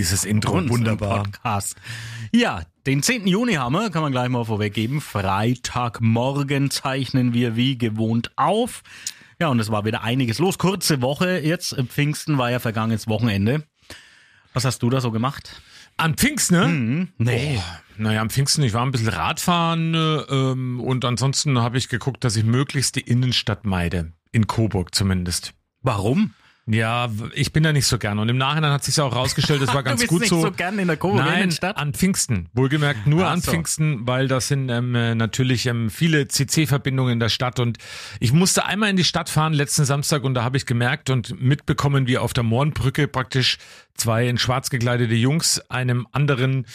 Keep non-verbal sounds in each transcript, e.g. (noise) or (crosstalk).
dieses Intro, wunderbar. Podcast. Ja, den 10. Juni haben wir, kann man gleich mal vorweggeben. Freitagmorgen zeichnen wir wie gewohnt auf. Ja, und es war wieder einiges los. Kurze Woche jetzt. Pfingsten war ja vergangenes Wochenende. Was hast du da so gemacht? Am Pfingsten, ne? Mhm. Nee. Oh, naja, am Pfingsten, ich war ein bisschen Radfahren äh, ähm, und ansonsten habe ich geguckt, dass ich möglichst die Innenstadt meide. In Coburg zumindest. Warum? Ja, ich bin da nicht so gern. Und im Nachhinein hat sich auch rausgestellt, das war (laughs) ganz du bist gut nicht so. so gern in der Nein, Innenstadt? an Pfingsten. Wohlgemerkt nur Ach an so. Pfingsten, weil das sind ähm, äh, natürlich ähm, viele CC-Verbindungen in der Stadt. Und ich musste einmal in die Stadt fahren letzten Samstag und da habe ich gemerkt und mitbekommen, wie auf der Mohrenbrücke praktisch zwei in schwarz gekleidete Jungs einem anderen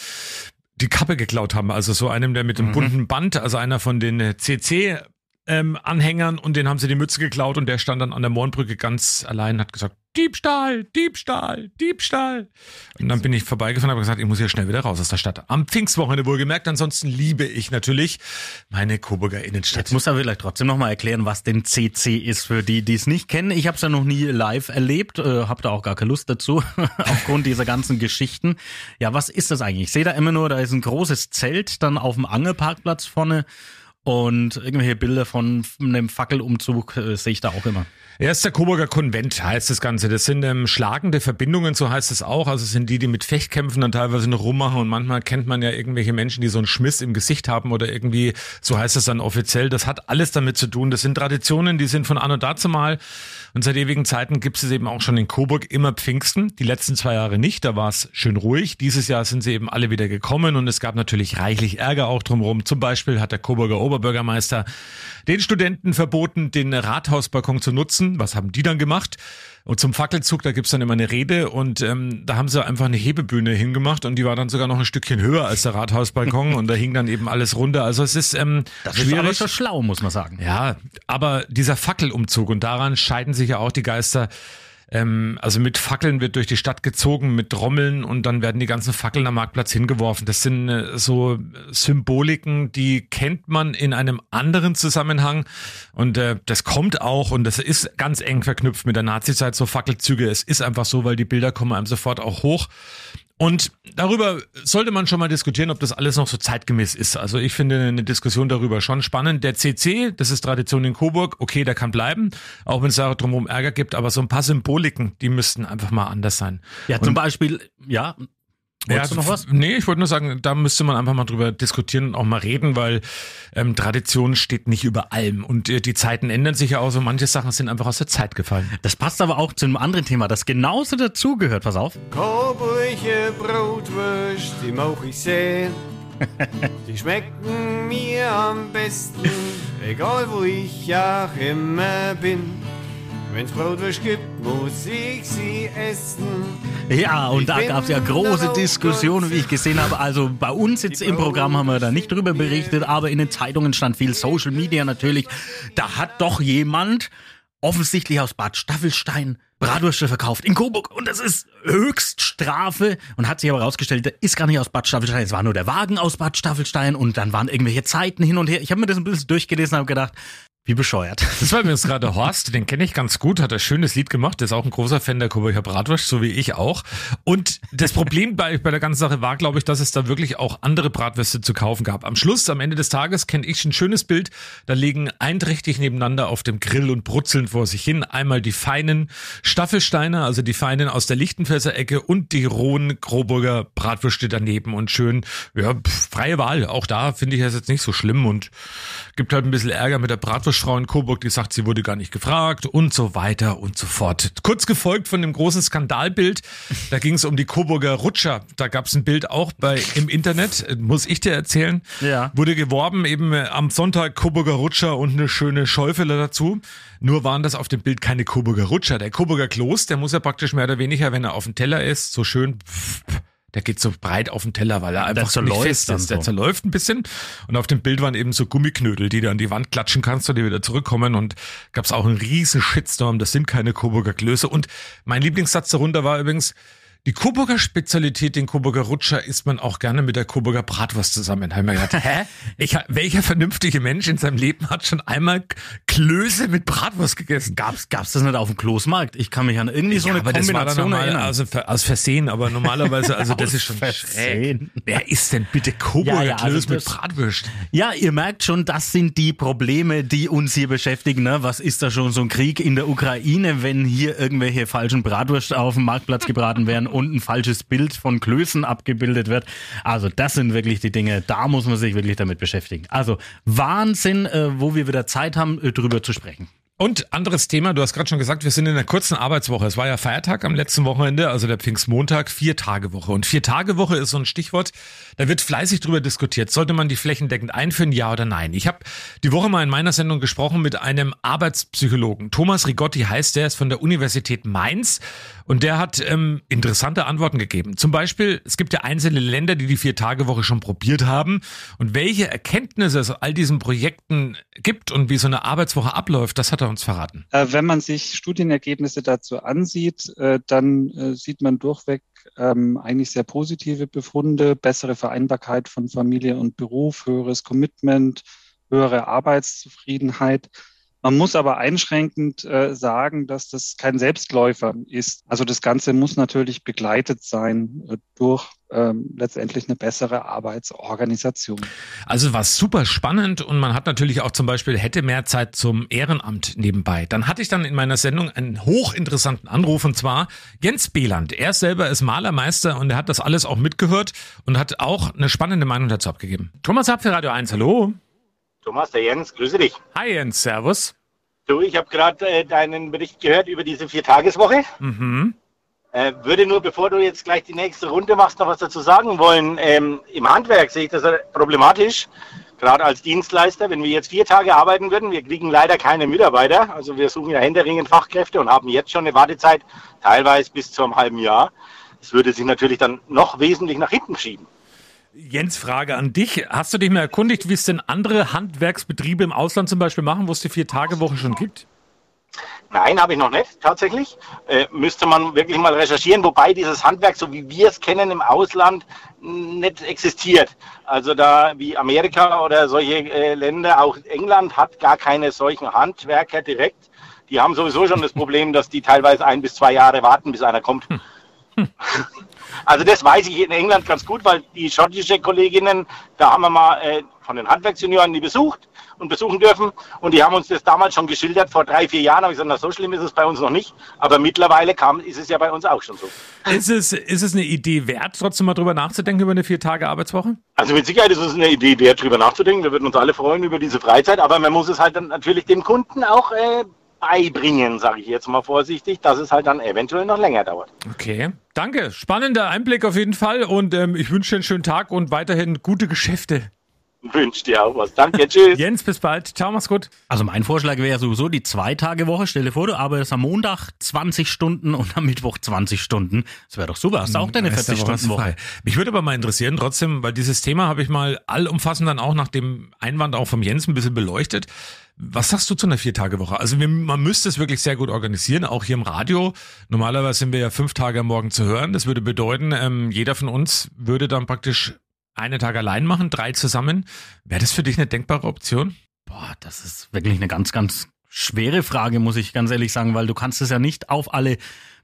die Kappe geklaut haben. Also so einem, der mit dem bunten Band, also einer von den äh, CC ähm, Anhängern und den haben sie die Mütze geklaut und der stand dann an der Mohrenbrücke ganz allein und hat gesagt, Diebstahl, Diebstahl, Diebstahl. Und dann bin ich vorbeigefahren und habe gesagt, ich muss hier schnell wieder raus aus der Stadt. Am Pfingstwochenende wohlgemerkt, ansonsten liebe ich natürlich meine Coburger Innenstadt. Jetzt muss er vielleicht trotzdem nochmal erklären, was denn CC ist für die, die es nicht kennen. Ich habe es ja noch nie live erlebt, äh, habe da auch gar keine Lust dazu, (laughs) aufgrund dieser ganzen Geschichten. Ja, was ist das eigentlich? Ich sehe da immer nur, da ist ein großes Zelt dann auf dem Angelparkplatz vorne und irgendwelche Bilder von einem Fackelumzug äh, sehe ich da auch immer. Ja, ist der Coburger Konvent, heißt das Ganze. Das sind ähm, schlagende Verbindungen, so heißt es auch. Also es sind die, die mit Fechtkämpfen dann teilweise noch rummachen und manchmal kennt man ja irgendwelche Menschen, die so einen Schmiss im Gesicht haben oder irgendwie, so heißt es dann offiziell. Das hat alles damit zu tun. Das sind Traditionen, die sind von anno dazu mal. Und seit ewigen Zeiten gibt es eben auch schon in Coburg immer Pfingsten. Die letzten zwei Jahre nicht, da war es schön ruhig. Dieses Jahr sind sie eben alle wieder gekommen und es gab natürlich reichlich Ärger auch drumherum. Zum Beispiel hat der Coburger Oberbürgermeister den Studenten verboten, den Rathausbalkon zu nutzen. Was haben die dann gemacht? Und zum Fackelzug, da gibt's dann immer eine Rede und ähm, da haben sie einfach eine Hebebühne hingemacht und die war dann sogar noch ein Stückchen höher als der Rathausbalkon (laughs) und da hing dann eben alles runter. Also es ist ähm, Das ist aber schon schlau, muss man sagen. ja, aber dieser Fackelumzug und daran scheiden sich ja auch die Geister. Ähm, also mit Fackeln wird durch die Stadt gezogen, mit Trommeln und dann werden die ganzen Fackeln am Marktplatz hingeworfen. Das sind äh, so Symboliken, die kennt man in einem anderen Zusammenhang und äh, das kommt auch und das ist ganz eng verknüpft mit der Nazizeit, so Fackelzüge. Es ist einfach so, weil die Bilder kommen einem sofort auch hoch. Und darüber sollte man schon mal diskutieren, ob das alles noch so zeitgemäß ist. Also ich finde eine Diskussion darüber schon spannend. Der CC, das ist Tradition in Coburg, okay, der kann bleiben, auch wenn es da drumherum Ärger gibt, aber so ein paar Symboliken, die müssten einfach mal anders sein. Ja, zum Beispiel, ja. Wolltest du noch was? Nee, ich wollte nur sagen, da müsste man einfach mal drüber diskutieren und auch mal reden, weil ähm, Tradition steht nicht über allem. Und äh, die Zeiten ändern sich ja auch so. Manche Sachen sind einfach aus der Zeit gefallen. Das passt aber auch zu einem anderen Thema, das genauso dazugehört. Pass auf. Coburger Brotwurst, die mag ich sehen. (laughs) Die schmecken mir am besten, egal wo ich auch immer bin. Wenn's Brotwurst gibt, muss ich sie essen. Ja, und Ich da gab es ja große Diskussionen, wie ich gesehen habe. Also bei uns jetzt im Programm haben wir da nicht drüber berichtet, aber in den Zeitungen stand viel Social Media natürlich. Da hat doch jemand offensichtlich aus Bad Staffelstein Bratwürste verkauft in Coburg und das ist Höchststrafe und hat sich aber rausgestellt, der ist gar nicht aus Bad Staffelstein, es war nur der Wagen aus Bad Staffelstein und dann waren irgendwelche Zeiten hin und her. Ich habe mir das ein bisschen durchgelesen und habe gedacht, wie bescheuert. (laughs) Das war übrigens gerade Horst, den kenne ich ganz gut, hat ein schönes Lied gemacht, ist auch ein großer Fan der Coburger Bratwurst, so wie ich auch. Und das Problem bei, bei der ganzen Sache war, glaube ich, dass es da wirklich auch andere Bratwürste zu kaufen gab. Am Schluss, am Ende des Tages, kenne ich ein schönes Bild, da liegen einträchtig nebeneinander auf dem Grill und brutzeln vor sich hin einmal die feinen Staffelsteiner, also die feinen aus der Lichtenfelser Ecke und die rohen Coburger Bratwürste daneben und schön, ja, freie Wahl. Auch da finde ich das jetzt nicht so schlimm und gibt halt ein bisschen Ärger mit der Bratwurstfrau in Coburg, die sagt, sie wurde gar nicht gefragt und so weiter und so fort. Kurz gefolgt von dem großen Skandalbild, da ging es um die Coburger Rutscher. Da gab es ein Bild auch bei im Internet, muss ich dir erzählen. Ja. Wurde geworben eben äh, am Sonntag Coburger Rutscher und eine schöne Schäufele dazu. Nur waren das auf dem Bild keine Coburger Rutscher. Der Coburger Kloß, der muss ja praktisch mehr oder weniger, wenn er auf dem Teller ist, so schön der geht so breit auf den Teller, weil er einfach so nicht fest ist. Der so. zerläuft ein bisschen. Und auf dem Bild waren eben so Gummiknödel, die du an die Wand klatschen kannst und die wieder zurückkommen. Und gab's auch einen riesen Shitstorm. Das sind keine Coburger Klöße. Und mein Lieblingssatz darunter war übrigens, Die Coburger Spezialität, den Coburger Rutscher, isst man auch gerne mit der Coburger Bratwurst zusammen. Hä? Ich, welcher vernünftige Mensch in seinem Leben hat schon einmal Klöße mit Bratwurst gegessen? Gab's, gab's das nicht auf dem Kloßmarkt? Ich kann mich an irgendwie so eine aber das war dann Kombination normal, erinnern. also aus Versehen, aber normalerweise, also das ist schon Versehen. schräg. Wer isst denn bitte Coburger Ja, ja, also Klöße mit das- Bratwurst? Ja, ihr merkt schon, das sind die Probleme, die uns hier beschäftigen. Ne? Was ist da schon so ein Krieg in der Ukraine, wenn hier irgendwelche falschen Bratwürste auf dem Marktplatz gebraten werden und ein falsches Bild von Klößen abgebildet wird? Also das sind wirklich die Dinge, da muss man sich wirklich damit beschäftigen. Also Wahnsinn, äh, wo wir wieder Zeit haben, äh, drüber zu sprechen. Und anderes Thema, du hast gerade schon gesagt, wir sind in einer kurzen Arbeitswoche. Es war ja Feiertag am letzten Wochenende, also der Pfingstmontag, vier Tage Woche. Und vier Tage Woche ist so ein Stichwort, da wird fleißig drüber diskutiert. Sollte man die flächendeckend einführen, ja oder nein? Ich habe die Woche mal in meiner Sendung gesprochen mit einem Arbeitspsychologen. Thomas Rigotti heißt, der ist von der Universität Mainz und der hat ähm, interessante Antworten gegeben. Zum Beispiel, es gibt ja einzelne Länder, die die Vier-Tage-Woche schon probiert haben. Und welche Erkenntnisse es all diesen Projekten gibt und wie so eine Arbeitswoche abläuft, das hat er uns verraten. Äh, Wenn man sich Studienergebnisse dazu ansieht, äh, dann äh, sieht man durchweg ähm, eigentlich sehr positive Befunde, bessere Vereinbarkeit von Familie und Beruf, höheres Commitment, höhere Arbeitszufriedenheit. Man muss aber einschränkend äh, sagen, dass das kein Selbstläufer ist. Also das Ganze muss natürlich begleitet sein äh, durch ähm, letztendlich eine bessere Arbeitsorganisation. Also war super spannend und man hat natürlich auch zum Beispiel hätte mehr Zeit zum Ehrenamt nebenbei. Dann hatte ich dann in meiner Sendung einen hochinteressanten Anruf und zwar Jens Beland. Er selber ist Malermeister und er hat das alles auch mitgehört und hat auch eine spannende Meinung dazu abgegeben. Thomas Happ für Radio 1, hallo. Thomas, der Jens, grüße dich. Hi Jens, servus. Du, ich habe gerade äh, deinen Bericht gehört über diese Viertageswoche. Mhm. Äh, würde nur, bevor du jetzt gleich die nächste Runde machst, noch was dazu sagen wollen. Ähm, Im Handwerk sehe ich das problematisch, gerade als Dienstleister. Wenn wir jetzt vier Tage arbeiten würden, wir kriegen leider keine Mitarbeiter. Also wir suchen ja händeringend Fachkräfte und haben jetzt schon eine Wartezeit, teilweise bis zu einem halben Jahr. Das würde sich natürlich dann noch wesentlich nach hinten schieben. Jens, Frage an dich. Hast du dich mal erkundigt, wie es denn andere Handwerksbetriebe im Ausland zum Beispiel machen, wo es die Vier-Tage-Woche schon gibt? Nein, habe ich noch nicht, tatsächlich. Äh, müsste man wirklich mal recherchieren, wobei dieses Handwerk, so wie wir es kennen im Ausland, nicht existiert. Also da wie Amerika oder solche äh, Länder, auch England hat gar keine solchen Handwerker direkt. Die haben sowieso schon das Problem, dass die teilweise ein bis zwei Jahre warten, bis einer kommt. (laughs) Also das weiß ich in England ganz gut, weil die schottische Kolleginnen, da haben wir mal äh, von den Handwerksjunioren die besucht und besuchen dürfen. Und die haben uns das damals schon geschildert, vor drei, vier Jahren. Habe ich gesagt, na so schlimm ist es bei uns noch nicht, aber mittlerweile kam, ist es ja bei uns auch schon so. Ist es, ist es eine Idee wert, trotzdem mal drüber nachzudenken über eine Vier-Tage-Arbeitswoche? Also mit Sicherheit ist es eine Idee wert, drüber nachzudenken, wir würden uns alle freuen über diese Freizeit, aber man muss es halt dann natürlich dem Kunden auch äh, beibringen, sage ich jetzt mal vorsichtig, dass es halt dann eventuell noch länger dauert. Okay, danke. Spannender Einblick auf jeden Fall und ähm, ich wünsche dir einen schönen Tag und weiterhin gute Geschäfte. Wünsche dir auch was. Danke, tschüss. Jens, bis bald. Ciao, mach's gut. Also mein Vorschlag wäre sowieso die Zwei-Tage-Woche. Stell dir vor, du arbeitest am Montag 20 Stunden und am Mittwoch 20 Stunden. Das wäre doch super. Hast du auch deine Da ist ja was 40-Stunden-Woche? frei. Mich würde aber mal interessieren, trotzdem, weil dieses Thema habe ich mal allumfassend dann auch nach dem Einwand auch vom Jens ein bisschen beleuchtet. Was sagst du zu einer Vier-Tage-Woche? Also wir, man müsste es wirklich sehr gut organisieren, auch hier im Radio. Normalerweise sind wir ja fünf Tage am Morgen zu hören. Das würde bedeuten, ähm, jeder von uns würde dann praktisch einen Tag allein machen, drei zusammen. Wäre das für dich eine denkbare Option? Boah, das ist wirklich eine ganz, ganz schwere Frage, muss ich ganz ehrlich sagen, weil du kannst es ja nicht auf alle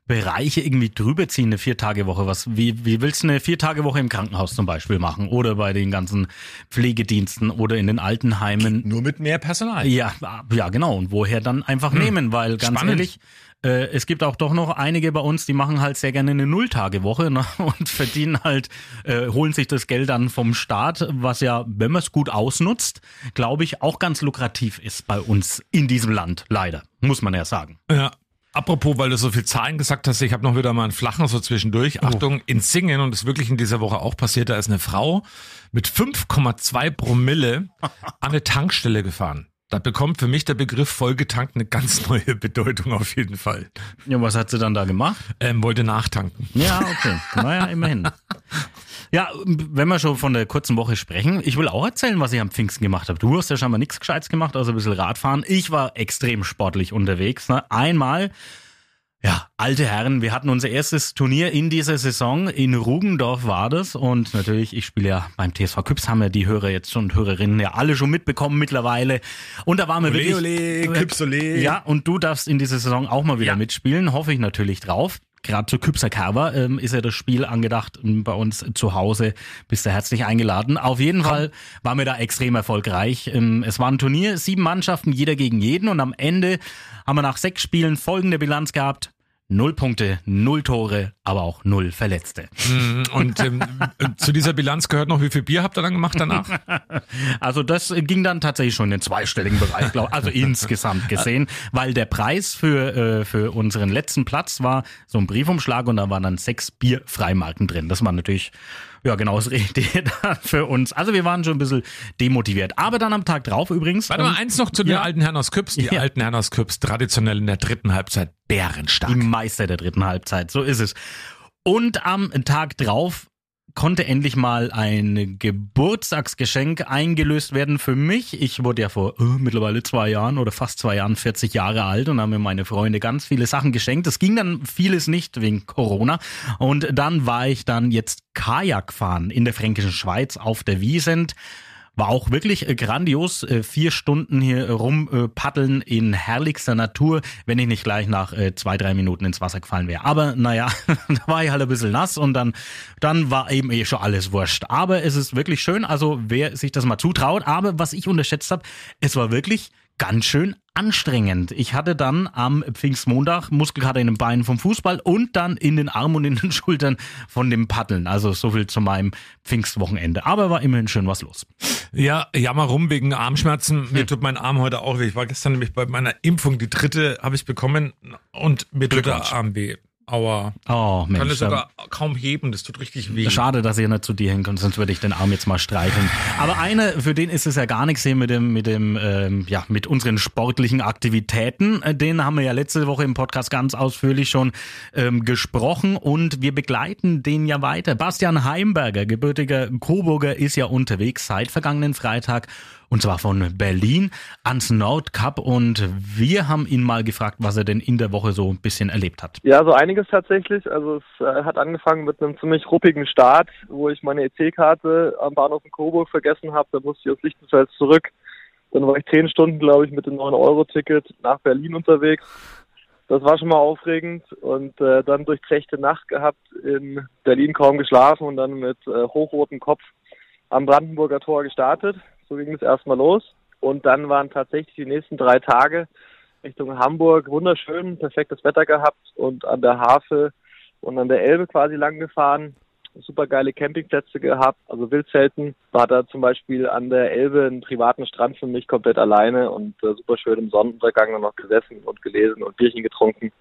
Bereiche irgendwie drüber ziehen, eine Vier-Tage-Woche. Was, wie, wie willst du eine Vier-Tage-Woche im Krankenhaus zum Beispiel machen? Oder bei den ganzen Pflegediensten oder in den Altenheimen? Nur mit mehr Personal. Ja, ja, genau. Und woher dann einfach nehmen? Weil ganz Spannend. ehrlich, äh, es gibt auch doch noch einige bei uns, die machen halt sehr gerne eine Nulltagewoche ne? (laughs) und verdienen halt, äh, holen sich das Geld dann vom Staat, was ja, wenn man es gut ausnutzt, glaube ich, auch ganz lukrativ ist bei uns in diesem Land. Leider, muss man ja sagen. Ja. Apropos, weil du so viel Zahlen gesagt hast, ich habe noch wieder mal einen flachen so zwischendurch. Achtung, in Singen, und das ist wirklich in dieser Woche auch passiert, da ist eine Frau mit 5,2 Promille an eine Tankstelle gefahren. Da bekommt für mich der Begriff vollgetankt eine ganz (laughs) neue Bedeutung auf jeden Fall. Ja, was hat sie dann da gemacht? Ähm, wollte nachtanken. Ja, okay. Naja, immerhin. (laughs) Ja, wenn wir schon von der kurzen Woche sprechen, ich will auch erzählen, was ich am Pfingsten gemacht habe. Du hast ja schon mal nichts Gescheites gemacht, außer ein bisschen Radfahren. Ich war extrem sportlich unterwegs. Ne? Einmal, Ja, alte Herren, wir hatten unser erstes Turnier in dieser Saison. In Rugendorf war das. Und natürlich, ich spiele ja beim TSV Küps, haben ja die Hörer jetzt und Hörerinnen ja alle schon mitbekommen mittlerweile. Und da waren wir Ole, wirklich. ole, Küps, ole. Ja, und du darfst in dieser Saison auch mal wieder Ja. mitspielen. Hoffe ich natürlich drauf. Gerade zu Küpser Kerber ähm, ist ja das Spiel angedacht ähm, bei uns zu Hause. Bist du herzlich eingeladen. Auf jeden Fall waren wir da extrem erfolgreich. Ähm, es war ein Turnier, sieben Mannschaften, jeder gegen jeden. Und am Ende haben wir nach sechs Spielen folgende Bilanz gehabt. Null Punkte, null Tore, aber auch null Verletzte. Mhm, Und ähm, äh, (laughs) zu dieser Bilanz gehört noch, wie viel Bier habt ihr dann gemacht danach? (laughs) Also das ging dann tatsächlich schon in den zweistelligen Bereich, glaube also (laughs) insgesamt gesehen, weil der Preis für, äh, für unseren letzten Platz war so ein Briefumschlag und da waren dann sechs Bierfreimarken drin. Das war natürlich ja genau das (laughs) dann für uns. Also wir waren schon ein bisschen demotiviert. Aber dann am Tag drauf übrigens. Warte mal, ähm, eins noch zu den ja. alten Herren aus Küps. Die Ja. alten Herren aus Küps, traditionell in der dritten Halbzeit bärenstark. Die Meister der dritten Halbzeit, so ist es. Und am Tag drauf konnte endlich mal ein Geburtstagsgeschenk eingelöst werden für mich. Ich wurde ja vor äh, mittlerweile zwei Jahren oder fast zwei Jahren 40 Jahre alt und haben mir meine Freunde ganz viele Sachen geschenkt. Es ging dann vieles nicht wegen Corona. Und dann war ich dann jetzt Kajak fahren in der fränkischen Schweiz auf der Wiesent. War auch wirklich äh, grandios. Äh, vier Stunden hier rum äh, paddeln in herrlichster Natur, wenn ich nicht gleich nach äh, zwei, drei Minuten ins Wasser gefallen wäre. Aber naja, (laughs) da war ich halt ein bisschen nass und dann, dann war eben eh schon alles wurscht. Aber es ist wirklich schön, also wer sich das mal zutraut. Aber was ich unterschätzt habe, es war wirklich ganz schön anstrengend. Ich hatte dann am Pfingstmontag Muskelkater in den Beinen vom Fußball und dann in den Armen und in den (laughs) Schultern von dem Paddeln. Also so viel zu meinem Pfingstwochenende. Aber war immerhin schön was los. Ja, jammer rum wegen Armschmerzen. Mir tut mein Arm heute auch weh. Ich war gestern nämlich bei meiner Impfung, die dritte habe ich bekommen und mir tut der. Arm weh. Aua. Oh Kann Mensch, es sogar kaum heben, das tut richtig weh. Schade, dass ihr nicht zu dir hinkommt, sonst würde ich den Arm jetzt mal streicheln. Aber einer, für den ist es ja gar nichts hier mit dem, mit dem, ähm, ja, mit unseren sportlichen Aktivitäten. Äh, Den haben wir ja letzte Woche im Podcast ganz ausführlich schon ähm, gesprochen und wir begleiten den ja weiter. Bastian Heimberger, gebürtiger Coburger, ist ja unterwegs seit vergangenen Freitag und zwar von Berlin ans Nordkap und wir haben ihn mal gefragt, was er denn in der Woche so ein bisschen erlebt hat. Ja, so einiges tatsächlich. Also es äh, hat angefangen mit einem ziemlich ruppigen Start, wo ich meine EC-Karte am Bahnhof in Coburg vergessen habe. Da musste ich aus Lichtenfels zurück. Dann war ich zehn Stunden, glaube ich, mit dem 9-Euro-Ticket nach Berlin unterwegs. Das war schon mal aufregend und äh, dann durchzechte Nacht gehabt, in Berlin kaum geschlafen und dann mit äh, hochrotem Kopf am Brandenburger Tor gestartet. So ging es erstmal los. Und dann waren tatsächlich die nächsten drei Tage Richtung Hamburg wunderschön, perfektes Wetter gehabt und an der Havel und an der Elbe quasi lang gefahren. Super geile Campingplätze gehabt, also Wildzelten. War da zum Beispiel an der Elbe einen privaten Strand für mich komplett alleine und äh, super schön im Sonnenuntergang noch gesessen und gelesen und Bierchen getrunken.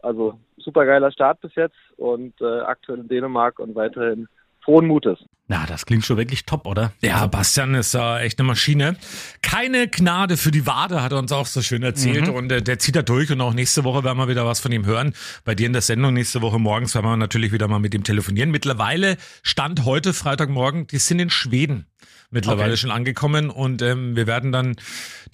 Also super geiler Start bis jetzt und äh, aktuell in Dänemark und weiterhin frohen Mutes. Na, das klingt schon wirklich top, oder? Ja, Bastian ist da echt eine Maschine. Keine Gnade für die Wade, hat er uns auch so schön erzählt. Und äh, der zieht da durch und auch nächste Woche werden wir wieder was von ihm hören. Bei dir in der Sendung nächste Woche morgens werden wir natürlich wieder mal mit ihm telefonieren. Mittlerweile stand heute, Freitagmorgen, die sind in Schweden mittlerweile Okay. schon angekommen und ähm, wir werden dann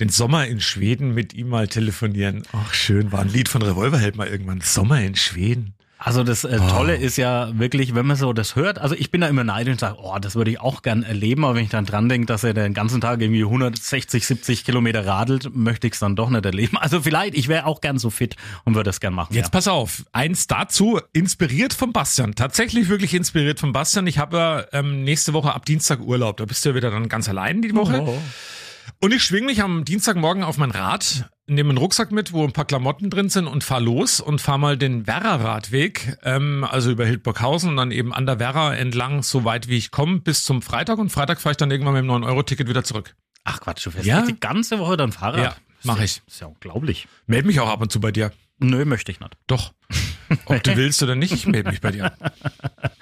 den Sommer in Schweden mit ihm mal telefonieren. Ach schön, war ein Lied von Revolverheld mal irgendwann. Sommer in Schweden. Also das äh, Tolle ist ja wirklich, wenn man so das hört, also ich bin da immer neidisch und sage, oh, das würde ich auch gern erleben, aber wenn ich dann dran denke, dass er den ganzen Tag irgendwie 160, 70 Kilometer radelt, möchte ich es dann doch nicht erleben. Also vielleicht, ich wäre auch gern so fit und würde das gern machen. Jetzt pass auf, eins dazu, inspiriert von Bastian, tatsächlich wirklich inspiriert von Bastian. Ich habe ja ähm, nächste Woche ab Dienstag Urlaub, da bist du ja wieder dann ganz allein die Woche. Oh. Und ich schwing mich am Dienstagmorgen auf mein Rad, nehme einen Rucksack mit, wo ein paar Klamotten drin sind und fahr los und fahr mal den Werra-Radweg, ähm, also über Hildburghausen und dann eben an der Werra entlang, so weit wie ich komme, bis zum Freitag. Und Freitag fahre ich dann irgendwann mit dem 9-Euro-Ticket wieder zurück. Ach Quatsch, du fährst Ja. die ganze Woche dann Fahrrad? Ja, mach ich. Ist ja unglaublich. Meld mich auch ab und zu bei dir. Nö, möchte ich nicht. Doch. Ob du willst oder nicht, ich melde mich bei dir.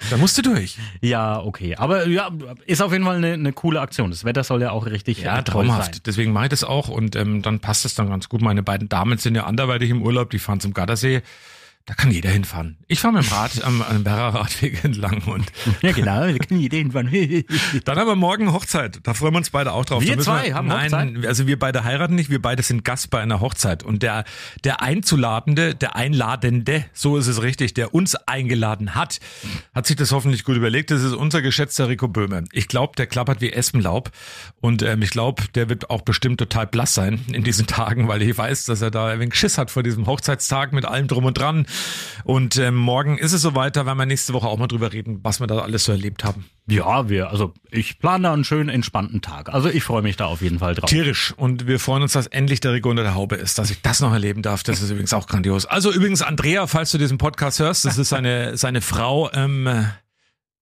Da musst du durch. Ja, okay. Aber ja, ist auf jeden Fall eine, eine coole Aktion. Das Wetter soll ja auch richtig Ja, äh, traumhaft. sein. Deswegen mache ich das auch und ähm, dann passt es dann ganz gut. Meine beiden Damen sind ja anderweitig im Urlaub, die fahren zum Gardasee. Da kann jeder hinfahren. Ich fahre mit dem Rad am, am Werra Radweg (laughs) entlang und (laughs) Ja, genau, da kann jeder hinfahren. (laughs) dann haben wir morgen Hochzeit. Da freuen wir uns beide auch drauf. Wir zwei haben Nein, Hochzeit? also wir beide heiraten nicht, wir beide sind Gast bei einer Hochzeit. Und der, der Einzuladende, der Einladende, so ist es richtig, der uns eingeladen hat, hat sich das hoffentlich gut überlegt. Das ist unser geschätzter Rico Böhme. Ich glaube, der klappert wie Espenlaub. Und ähm, ich glaube, der wird auch bestimmt total blass sein in diesen Tagen, weil ich weiß, dass er da ein wenig Schiss hat vor diesem Hochzeitstag mit allem drum und dran. Und ähm, morgen ist es soweit, da werden wir nächste Woche auch mal drüber reden, was wir da alles so erlebt haben. Ja, wir, also ich plane da einen schönen, entspannten Tag. Also ich freue mich da auf jeden Fall drauf. Tierisch. Und wir freuen uns, dass endlich der Rico unter der Haube ist, dass ich das noch erleben darf. Das ist übrigens auch grandios. Also übrigens, Andrea, falls du diesen Podcast hörst, das ist seine, seine Frau. Ähm, äh,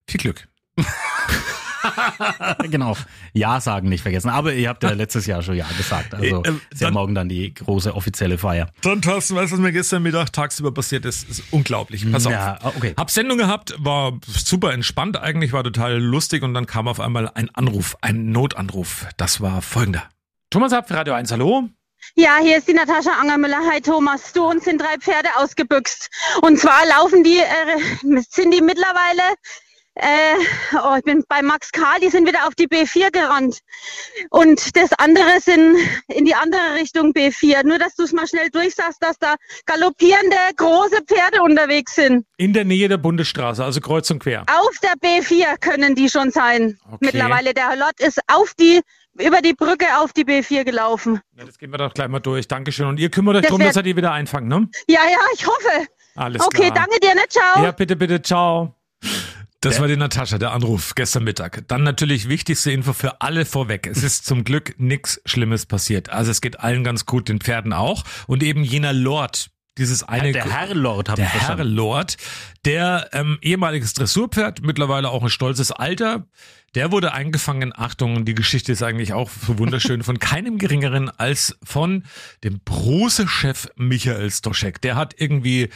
viel Glück. (laughs) (laughs) genau. Ja sagen nicht vergessen. Aber ihr habt ja letztes Jahr schon Ja gesagt. Also Äh, ähm, ist ja dann- morgen dann die große offizielle Feier. Dann, Thorsten, weißt du, was mir gestern Mittag tagsüber passiert ist? ist unglaublich. Pass auf. Ja, okay. Hab Sendung gehabt, war super entspannt eigentlich, war total lustig und dann kam auf einmal ein Anruf, ein Notanruf. Das war folgender. Thomas für Radio 1, hallo? Ja, hier ist die Natascha Angermüller. Hi Thomas, du uns sind drei Pferde ausgebüxt. Und zwar laufen die, äh, sind die mittlerweile, äh, oh, ich bin bei Max Karl, die sind wieder auf die B4 gerannt. Und das andere sind in die andere Richtung B4. Nur, dass du es mal schnell durchsagst, dass da galoppierende große Pferde unterwegs sind. In der Nähe der Bundesstraße, also kreuz und quer. Auf der B4 können die schon sein. Okay. Mittlerweile. Der Lot ist auf die, über die Brücke auf die B4 gelaufen. Ja, das gehen wir doch gleich mal durch. Dankeschön. Und ihr kümmert euch Das darum, dass ihr die wieder einfangen, ne? Ja, ja, ich hoffe. Alles Okay, klar. danke dir, ne? Ciao. Ja, bitte, bitte, ciao. Das war die Natascha, der Anruf gestern Mittag. Dann natürlich wichtigste Info für alle vorweg. Es ist zum Glück nichts Schlimmes passiert. Also es geht allen ganz gut, den Pferden auch. Und eben jener Lord, dieses eine... Der Herr Lord, habe der ich Herr verstanden. Lord, der ähm, ehemaliges Dressurpferd, mittlerweile auch ein stolzes Alter, der wurde eingefangen, Achtung, die Geschichte ist eigentlich auch so wunderschön, von keinem geringeren als von dem Brose-Chef Michael Stoschek. Der hat irgendwie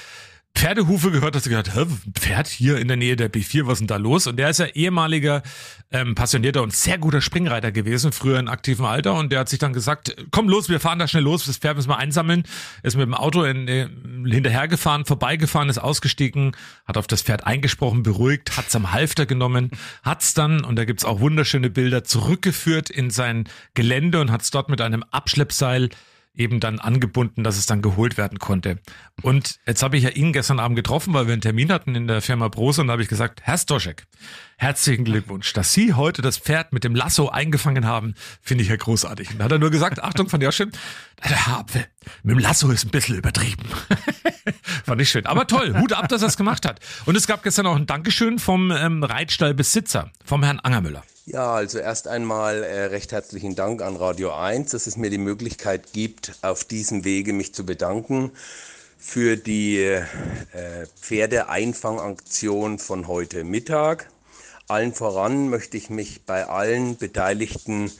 Pferdehufe gehört, dass gesagt hat, ein Pferd hier in der Nähe der B4, was ist denn da los? Und der ist ja ehemaliger, ähm, passionierter und sehr guter Springreiter gewesen, früher in aktivem Alter. Und der hat sich dann gesagt, komm los, wir fahren da schnell los, das Pferd müssen wir einsammeln. Ist mit dem Auto in, äh, hinterhergefahren, vorbeigefahren, ist ausgestiegen, hat auf das Pferd eingesprochen, beruhigt, hat's am Halfter genommen, hat's dann, und da gibt's auch wunderschöne Bilder, zurückgeführt in sein Gelände und hat's dort mit einem Abschleppseil eben dann angebunden, dass es dann geholt werden konnte. Und jetzt habe ich ja ihn gestern Abend getroffen, weil wir einen Termin hatten in der Firma Brose und da habe ich gesagt, Herr Stoschek, herzlichen Glückwunsch, dass Sie heute das Pferd mit dem Lasso eingefangen haben, finde ich ja großartig. Und da hat er nur gesagt, Achtung von Joschim, der Apfel, mit dem Lasso ist ein bisschen übertrieben. (laughs) Fand ich schön. Aber toll, Hut ab, dass er es gemacht hat. Und es gab gestern auch ein Dankeschön vom ähm, Reitstallbesitzer, vom Herrn Angermüller. Ja, also erst einmal äh, recht herzlichen Dank an Radio 1, dass es mir die Möglichkeit gibt, auf diesem Wege mich zu bedanken für die äh, Pferdeeinfangaktion von heute Mittag. Allen voran möchte ich mich bei allen beteiligten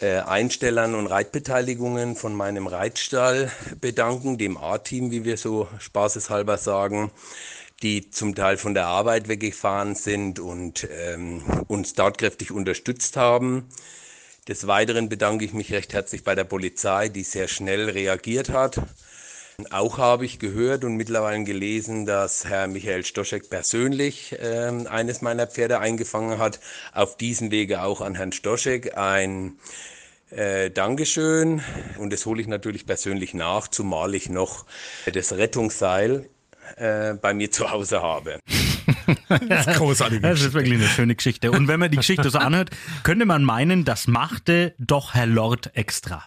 äh, Einstellern und Reitbeteiligungen von meinem Reitstall bedanken, dem A-Team, wie wir so spaßeshalber sagen, die zum Teil von der Arbeit weggefahren sind und ähm, uns tatkräftig unterstützt haben. Des Weiteren bedanke ich mich recht herzlich bei der Polizei, die sehr schnell reagiert hat. Auch habe ich gehört und mittlerweile gelesen, dass Herr Michael Stoschek persönlich ähm, eines meiner Pferde eingefangen hat. Auf diesem Wege auch an Herrn Stoschek ein äh, Dankeschön. Und das hole ich natürlich persönlich nach, zumal ich noch das Rettungsseil äh, bei mir zu Hause habe. (laughs) Das ist großartig. Das ist wirklich eine schöne Geschichte. Und wenn man die Geschichte so anhört, könnte man meinen, das machte doch Herr Lord extra.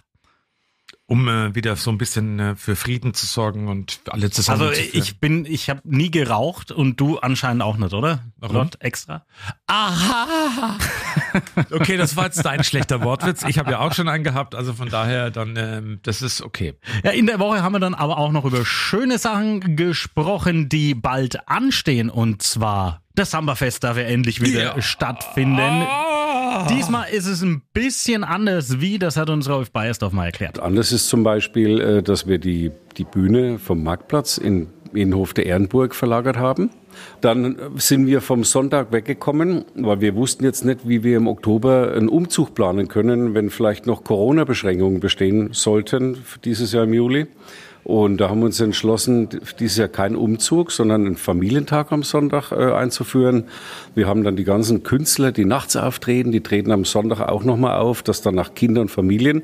Um äh, wieder so ein bisschen äh, für Frieden zu sorgen und alle zusammen Also zu ich bin, ich habe nie geraucht und du anscheinend auch nicht, oder? Warum? Lord extra? Aha! (laughs) (laughs) Okay, das war jetzt dein schlechter Wortwitz. Ich habe ja auch schon einen gehabt, also von daher dann, ähm, das ist okay. Ja, in der Woche haben wir dann aber auch noch über schöne Sachen gesprochen, die bald anstehen. Und zwar das Samba-Fest darf ja endlich wieder Ja. stattfinden. Diesmal ist es ein bisschen anders, wie, das hat uns Rolf Beiersdorf mal erklärt. Anders ist zum Beispiel, äh, dass wir die, die Bühne vom Marktplatz in Innenhof der Ehrenburg verlagert haben. Dann sind wir vom Sonntag weggekommen, weil wir wussten jetzt nicht, wie wir im Oktober einen Umzug planen können, wenn vielleicht noch Corona-Beschränkungen bestehen sollten für dieses Jahr im Juli. Und da haben wir uns entschlossen, dieses Jahr kein Umzug, sondern einen Familientag am Sonntag äh, einzuführen. Wir haben dann die ganzen Künstler, die nachts auftreten, die treten am Sonntag auch nochmal auf, dass dann nach Kinder und Familien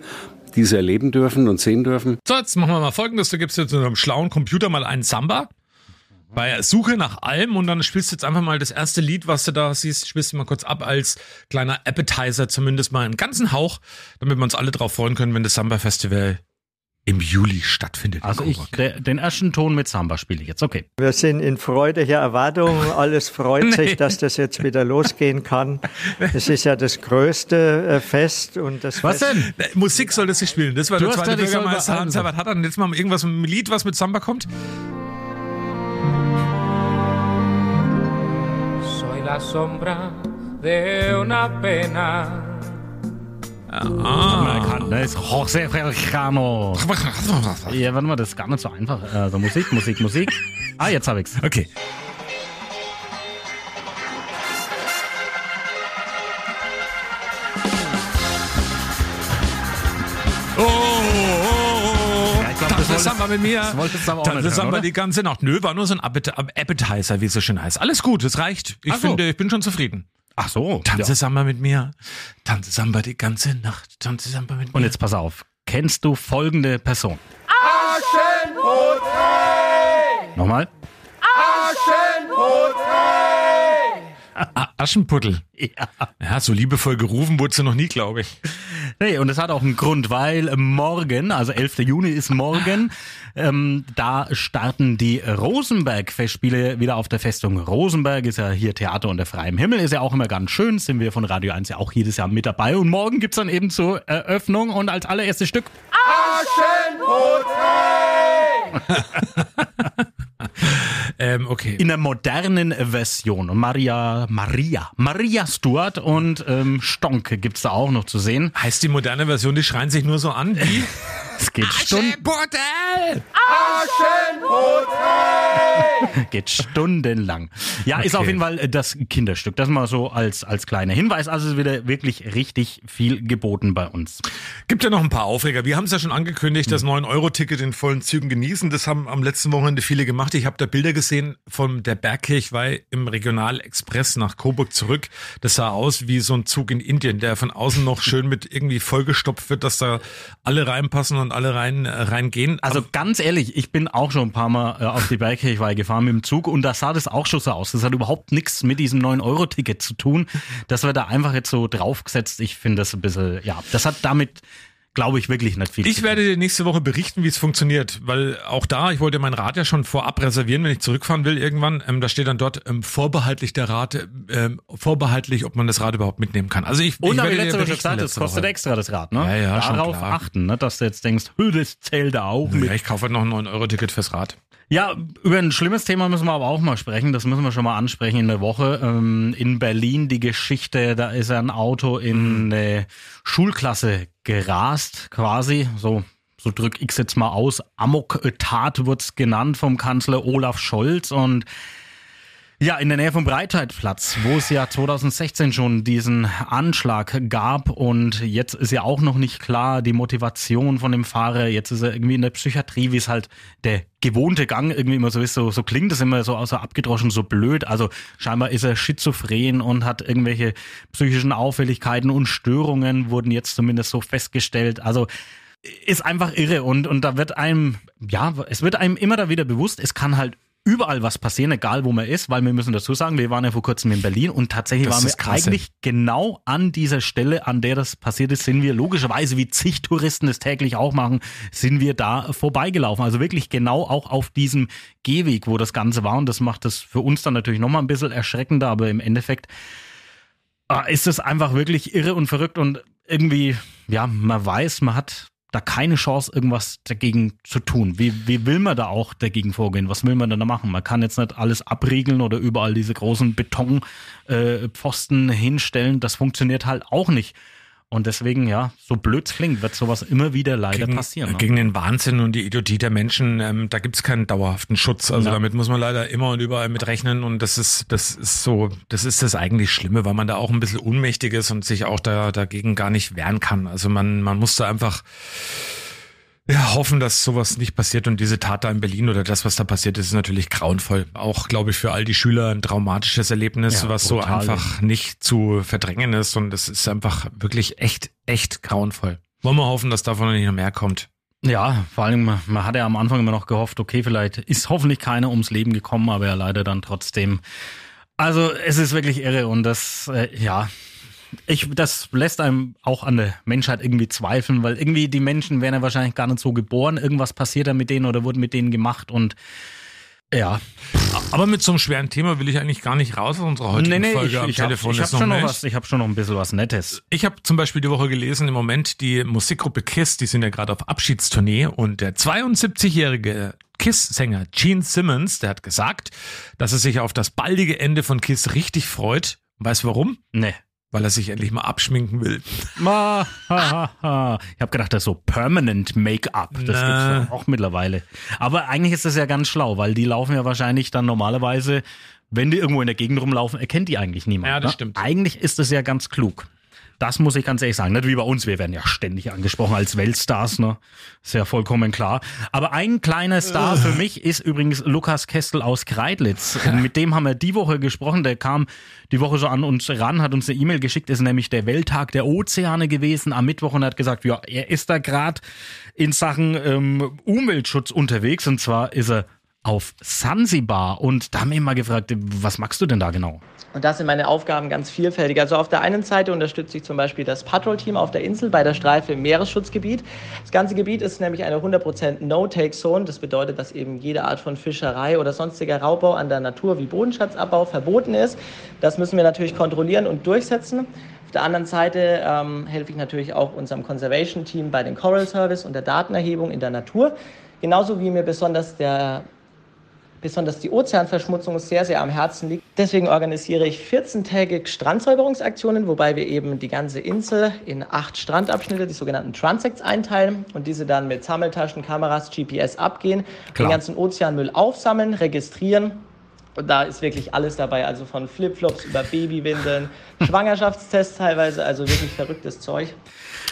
diese erleben dürfen und sehen dürfen. So, jetzt machen wir mal folgendes. Du gibst jetzt in einem schlauen Computer mal einen Samba bei Suche nach allem und dann spielst du jetzt einfach mal das erste Lied, was du da siehst, spielst du mal kurz ab als kleiner Appetizer, zumindest mal einen ganzen Hauch, damit wir uns alle drauf freuen können, wenn das Samba Festival im Juli stattfindet. Also ich, der, den ersten Ton mit Samba spiele ich jetzt, okay. Wir sind in freudiger Erwartung. (laughs) Alles freut Nee. sich, dass das jetzt wieder losgehen kann. Es ist ja das größte äh, Fest und das Was Fest denn? Musik soll das nicht spielen. Das war Du der zweite Bürgermeister Hans Herbert Hatter. Und jetzt mal irgendwas mit einem Lied, was mit Samba kommt. Soy la sombra de una pena. Ah. Das ist José Feliciano. Ja, warte mal, das ist gar nicht so einfach. Also Musik, Musik, Musik. Ah, jetzt hab ich's. Okay. Oh, oh, oh. Ja, ich glaub, das wolltest- Samba mit mir. das wolltest du aber auch Tanze nicht Samba die ganze Nacht. Nö, war nur so ein Appet Appetizer, wie es so schön heißt. Alles gut, es reicht. Ich Ach so. finde, ich bin schon zufrieden. Ach so. Tanze Ja. Samba mit mir. Tanze Samba die ganze Nacht. Tanze Samba mit mir. Und jetzt pass auf. Kennst du folgende Person? Nochmal. Ah, Aschenputtel. Ja. Ja, so liebevoll gerufen wurde sie noch nie, glaube ich. Nee, und das hat auch einen Grund, weil morgen, also 11. Juni ist morgen, ähm, da starten die Rosenberg-Festspiele wieder auf der Festung Rosenberg. Ist ja hier Theater unter freiem Himmel, ist ja auch immer ganz schön, sind wir von Radio 1 ja auch jedes Jahr mit dabei. Und morgen gibt's dann eben zur Eröffnung und als allererstes Stück (laughs) Ähm, okay. in der modernen Version. Und Maria, Maria, Maria Stuart und ähm, Stonke gibt's da auch noch zu sehen. Heißt die moderne Version, die schreien sich nur so an wie (laughs) Es geht, Stunden, Aschenputtel! geht stundenlang. Ja, ist Okay. auf jeden Fall äh, das Kinderstück. Das mal so als, als kleiner Hinweis. Also es wird wirklich richtig viel geboten bei uns. Gibt ja noch ein paar Aufreger. Wir haben es ja schon angekündigt, Hm. das 9-Euro-Ticket in vollen Zügen genießen. Das haben am letzten Wochenende viele gemacht. Ich habe da Bilder gesehen von der Bergkirchweih im Regionalexpress nach Coburg zurück. Das sah aus wie so ein Zug in Indien, der von außen noch schön mit irgendwie vollgestopft wird, dass da alle reinpassen und alle rein äh, reingehen. Also ganz ehrlich, ich bin auch schon ein paar Mal äh, auf die Bergkirchweih gefahren mit dem Zug und da sah das auch schon so aus. Das hat überhaupt nichts mit diesem 9-Euro-Ticket zu tun. Das wird da einfach jetzt so draufgesetzt. Ich finde das ein bisschen, ja, das hat damit, glaube ich, wirklich nicht viel Ich werde dir nächste Woche berichten, wie es funktioniert, weil auch da, ich wollte mein Rad ja schon vorab reservieren, wenn ich zurückfahren will irgendwann. Ähm, da steht dann dort ähm, vorbehaltlich der Rad, ähm, vorbehaltlich, ob man das Rad überhaupt mitnehmen kann. Also ich, Und ich habe werde ich dir letzte Woche gesagt, letzte kostet Woche. extra das Rad, ne? Ja, ja, Darauf achten, ne? dass du jetzt denkst, "Hö, das zählt da auch mit. Ja, ich kaufe halt noch ein 9-Euro-Ticket fürs Rad. Ja, über ein schlimmes Thema müssen wir aber auch mal sprechen. Das müssen wir schon mal ansprechen in der Woche. Ähm, in Berlin die Geschichte, da ist ein Auto in eine Schulklasse gerast, quasi. So, so drück ich jetzt mal aus. Amok-Tat wird's genannt vom Kanzler Olaf Scholz und ja, in der Nähe vom Breitheitplatz, wo es ja 2016 schon diesen Anschlag gab und jetzt ist ja auch noch nicht klar die Motivation von dem Fahrer. Jetzt ist er irgendwie in der Psychiatrie, wie es halt der gewohnte Gang irgendwie immer so ist. So, so klingt es immer so außer abgedroschen, so blöd. Also scheinbar ist er schizophren und hat irgendwelche psychischen Auffälligkeiten und Störungen wurden jetzt zumindest so festgestellt. Also ist einfach irre und, und da wird einem, ja, es wird einem immer da wieder bewusst, es kann halt überall was passieren, egal wo man ist, weil wir müssen dazu sagen, wir waren ja vor kurzem in Berlin und tatsächlich Das waren wir krass, eigentlich genau an dieser Stelle, an der das passiert ist, sind wir logischerweise, wie zig Touristen es täglich auch machen, sind wir da vorbeigelaufen. Also wirklich genau auch auf diesem Gehweg, wo das Ganze war. Und das macht es für uns dann natürlich nochmal ein bisschen erschreckender, aber im Endeffekt ah, ist es einfach wirklich irre und verrückt. Und irgendwie, ja, man weiß, man hat da keine Chance, irgendwas dagegen zu tun. Wie, wie will man da auch dagegen vorgehen? Was will man denn da machen? Man kann jetzt nicht alles abriegeln oder überall diese großen Betonpfosten äh, hinstellen. Das funktioniert halt auch nicht. Und deswegen, ja, so blöd klingt, wird sowas immer wieder leider gegen, passieren. Ne? Gegen den Wahnsinn und die Idiotie der Menschen, ähm, da gibt's keinen dauerhaften Schutz. Also Ja. damit muss man leider immer und überall mit rechnen und das ist, das ist so, das ist das eigentlich Schlimme, weil man da auch ein bisschen ohnmächtig ist und sich auch da, dagegen gar nicht wehren kann. Also man, man muss da einfach Ja, hoffen, dass sowas nicht passiert und diese Tat da in Berlin oder das, was da passiert ist, ist natürlich grauenvoll. Auch, glaube ich, für all die Schüler ein traumatisches Erlebnis, Ja, was brutal. so einfach nicht zu verdrängen ist und es ist einfach wirklich echt, echt grauenvoll. Wollen wir hoffen, dass davon nicht noch mehr kommt. Ja, vor allem, man- hat ja am Anfang immer noch gehofft, okay, vielleicht ist hoffentlich keiner ums Leben gekommen, aber ja leider dann trotzdem. Also es ist wirklich irre und das, äh, ja, ich, das lässt einem auch an der Menschheit irgendwie zweifeln, weil irgendwie die Menschen wären ja wahrscheinlich gar nicht so geboren, irgendwas passiert da mit denen oder wurde mit denen gemacht und ja. Aber mit so einem schweren Thema will ich eigentlich gar nicht raus aus unserer heutigen Folge ich, am ich hab, Telefon. ich hab noch schon noch nicht. was, ich habe schon noch ein bisschen was Nettes. Ich habe zum Beispiel die Woche gelesen, im Moment die Musikgruppe KISS, die sind ja gerade auf Abschiedstournee und der 72-jährige KISS-Sänger Gene Simmons, der hat gesagt, dass er sich auf das baldige Ende von KISS richtig freut. Weißt du warum? Nee. Weil er sich endlich mal abschminken will. (laughs) Ma, ha, ha, ha. Ich habe gedacht, das ist so Permanent Make-up. Das gibt's Na. ja auch mittlerweile. Aber eigentlich ist das ja ganz schlau, weil die laufen ja wahrscheinlich dann normalerweise, wenn die irgendwo in der Gegend rumlaufen, erkennt die eigentlich niemand. Ja, das ne? stimmt. Eigentlich ist das ja ganz klug. Das muss ich ganz ehrlich sagen. Nicht wie bei uns, wir werden ja ständig angesprochen als Weltstars, ne? Ist ja vollkommen klar. Aber ein kleiner Star für mich ist übrigens Lukas Kestel aus Kreidlitz. Mit dem haben wir die Woche gesprochen. Der kam die Woche so an uns ran, hat uns eine E-Mail geschickt, ist nämlich der Welttag der Ozeane gewesen am Mittwoch und hat gesagt, ja, er ist da gerade in Sachen ähm, Umweltschutz unterwegs und zwar ist er auf Sansibar und da haben wir mal gefragt, was magst du denn da genau? Und da sind meine Aufgaben ganz vielfältig. Also auf der einen Seite unterstütze ich zum Beispiel das Patrol-Team auf der Insel bei der Streife im Meeresschutzgebiet. Das ganze Gebiet ist nämlich eine 100% No-Take-Zone. Das bedeutet, dass eben jede Art von Fischerei oder sonstiger Raubbau an der Natur wie Bodenschatzabbau verboten ist. Das müssen wir natürlich kontrollieren und durchsetzen. Auf der anderen Seite ähm, helfe ich natürlich auch unserem Conservation-Team bei den Coral Service und der Datenerhebung in der Natur. Genauso wie mir besonders der besonders die Ozeanverschmutzung sehr, sehr am Herzen liegt. Deswegen organisiere ich 14-tägig Strandsäuberungsaktionen, wobei wir eben die ganze Insel in acht Strandabschnitte, die sogenannten Transects, einteilen und diese dann mit Sammeltaschen, Kameras, GPS abgehen, Klar. den ganzen Ozeanmüll aufsammeln, registrieren. Und da ist wirklich alles dabei, also von Flipflops über Babywindeln, (laughs) Schwangerschaftstests teilweise, also wirklich verrücktes Zeug.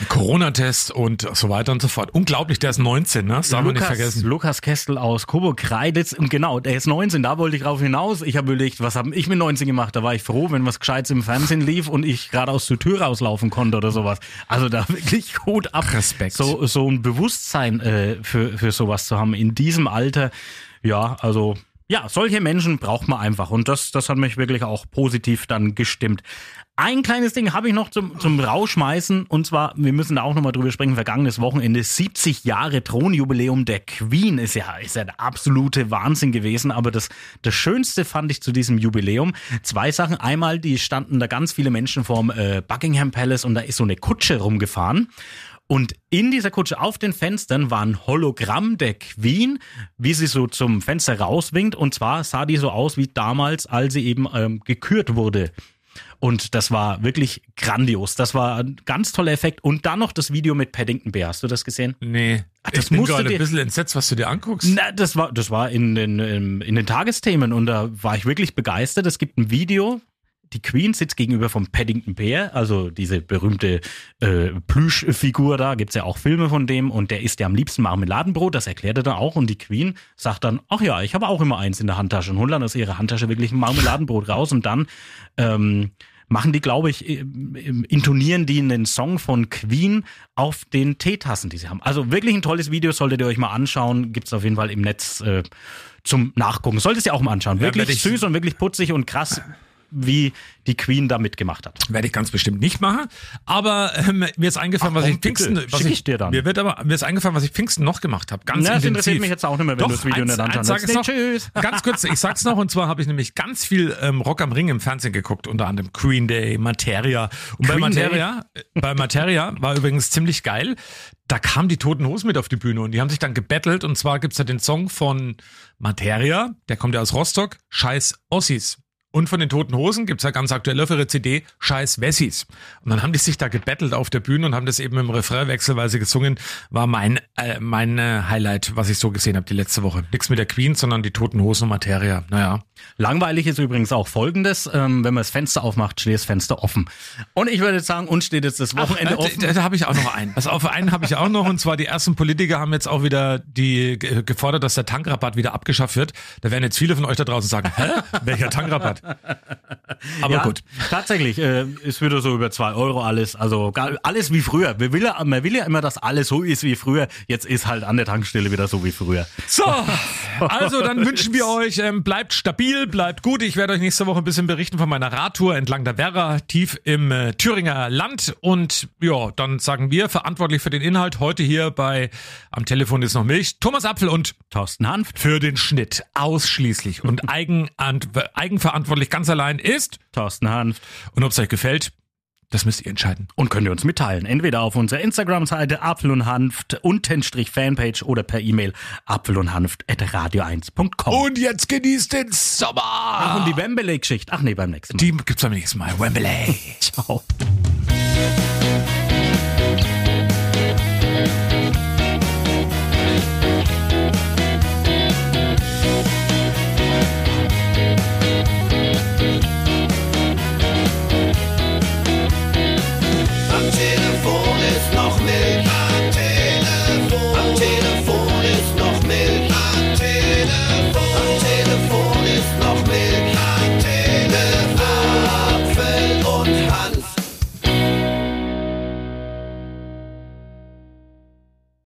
Corona-Test und so weiter und so fort. Unglaublich, der ist 19, ne? Das darf man nicht Lukas, vergessen. Lukas Kestel aus Coburg Kreiditz. Und genau, der ist 19, da wollte ich drauf hinaus. Ich habe überlegt, was habe ich mit 19 gemacht? Da war ich froh, wenn was Gescheites im Fernsehen lief und ich gerade aus der Tür rauslaufen konnte oder sowas. Also da (laughs) wirklich gut ab. Respekt. So, so ein Bewusstsein äh, für, für sowas zu haben in diesem Alter. Ja, also ja, solche Menschen braucht man einfach. Und das, das hat mich wirklich auch positiv dann gestimmt. Ein kleines Ding habe ich noch zum, zum Rausschmeißen. Und zwar, wir müssen da auch nochmal drüber sprechen, vergangenes Wochenende, 70 Jahre Thronjubiläum der Queen ist ja, ist ja der absolute Wahnsinn gewesen. Aber das, das Schönste fand ich zu diesem Jubiläum zwei Sachen. Einmal, die standen da ganz viele Menschen vorm äh, Buckingham Palace und da ist so eine Kutsche rumgefahren. Und in dieser Kutsche auf den Fenstern war ein Hologramm der Queen, wie sie so zum Fenster rauswinkt. Und zwar sah die so aus wie damals, als sie eben ähm, gekürt wurde. Und das war wirklich grandios. Das war ein ganz toller Effekt. Und dann noch das Video mit Paddington Bear. Hast du das gesehen? Nee. Ach, das ich bin gerade ein bisschen entsetzt, was du dir anguckst. Na, das war, das war in den, in, in den Tagesthemen und da war ich wirklich begeistert. Es gibt ein Video. Die Queen sitzt gegenüber vom Paddington Bear, also diese berühmte äh, Plüschfigur da, gibt's ja auch Filme von dem und der isst ja am liebsten Marmeladenbrot, das erklärt er dann auch und die Queen sagt dann, ach ja, ich habe auch immer eins in der Handtasche und holt dann aus ihrer Handtasche wirklich ein Marmeladenbrot raus und dann ähm, machen die, glaube ich, im- im- intonieren die einen Song von Queen auf den Teetassen, die sie haben. Also wirklich ein tolles Video, solltet ihr euch mal anschauen. Gibt's auf jeden Fall im Netz äh, zum Nachgucken. Solltet ihr auch mal anschauen. Ja, Wirklich ich- süß und wirklich putzig und krass, wie die Queen da mitgemacht hat. Werde ich ganz bestimmt nicht machen. Aber ähm, mir ist eingefallen, Ach, was ich Pfingsten, bitte. was ich, ich dir dann. Mir wird aber mir ist eingefallen, was ich Pfingsten noch gemacht habe. Ganz Na, das intensiv. interessiert mich jetzt auch nicht mehr, wenn Doch, du das Video eins, nicht anschauen eins noch. Tschüss. (laughs) Ganz kurz, ich sag's noch. Und zwar habe ich nämlich ganz viel ähm, Rock am Ring im Fernsehen geguckt, unter anderem Green Day, Materia. Und bei Materia, äh, bei Materia war übrigens ziemlich geil. Da kamen die Toten Hosen mit auf die Bühne und die haben sich dann gebettelt. Und zwar gibt's da den Song von Materia, der kommt ja aus Rostock, Scheiß Ossis. Und von den Toten Hosen gibt's ja ganz aktuell auf ihre CD Scheiß Wessis. Und dann haben die sich da gebettelt auf der Bühne und haben das eben im Refrain wechselweise gesungen. War mein, äh, mein äh, Highlight, was ich so gesehen habe die letzte Woche. Nix mit der Queen, sondern die Toten Hosen und Materia. Naja. Langweilig ist übrigens auch folgendes, ähm, wenn man das Fenster aufmacht, steht das Fenster offen. Und ich würde sagen, uns steht jetzt das Wochenende Ach, äh, offen. Da, da habe ich auch noch einen. Pass auf, einen habe ich auch noch. Und zwar die ersten Politiker haben jetzt auch wieder die ge- gefordert, dass der Tankrabatt wieder abgeschafft wird. Da werden jetzt viele von euch da draußen sagen, hä? Welcher Tankrabatt? Aber ja, gut. Tatsächlich, äh, ist wieder so über zwei Euro alles. Also alles wie früher. Wir will ja, man will ja immer, dass alles so ist wie früher. Jetzt ist halt an der Tankstelle wieder so wie früher. So, also dann wünschen wir euch, ähm, bleibt stabil, bleibt gut. Ich werde euch nächste Woche ein bisschen berichten von meiner Radtour entlang der Werra, tief im äh, Thüringer Land. Und ja, dann sagen wir, verantwortlich für den Inhalt, heute hier bei Am Telefon ist noch Milch, Thomas Apfel und Thorsten Hanft. für den Schnitt ausschließlich und (laughs) eigenverantwortlich ganz allein ist Thorsten Hanft. Und ob es euch gefällt, das müsst ihr entscheiden. Und könnt ihr uns mitteilen. Entweder auf unserer Instagram-Seite Apfel und Hanft, untenstrich Fanpage oder per E-Mail apfel und Hanft at radio1.com. Und jetzt genießt den Sommer. Ach, und die Wembley-Geschichte. Ach nee, beim nächsten Mal. Die gibt's beim nächsten Mal. Wembley. (laughs) Ciao.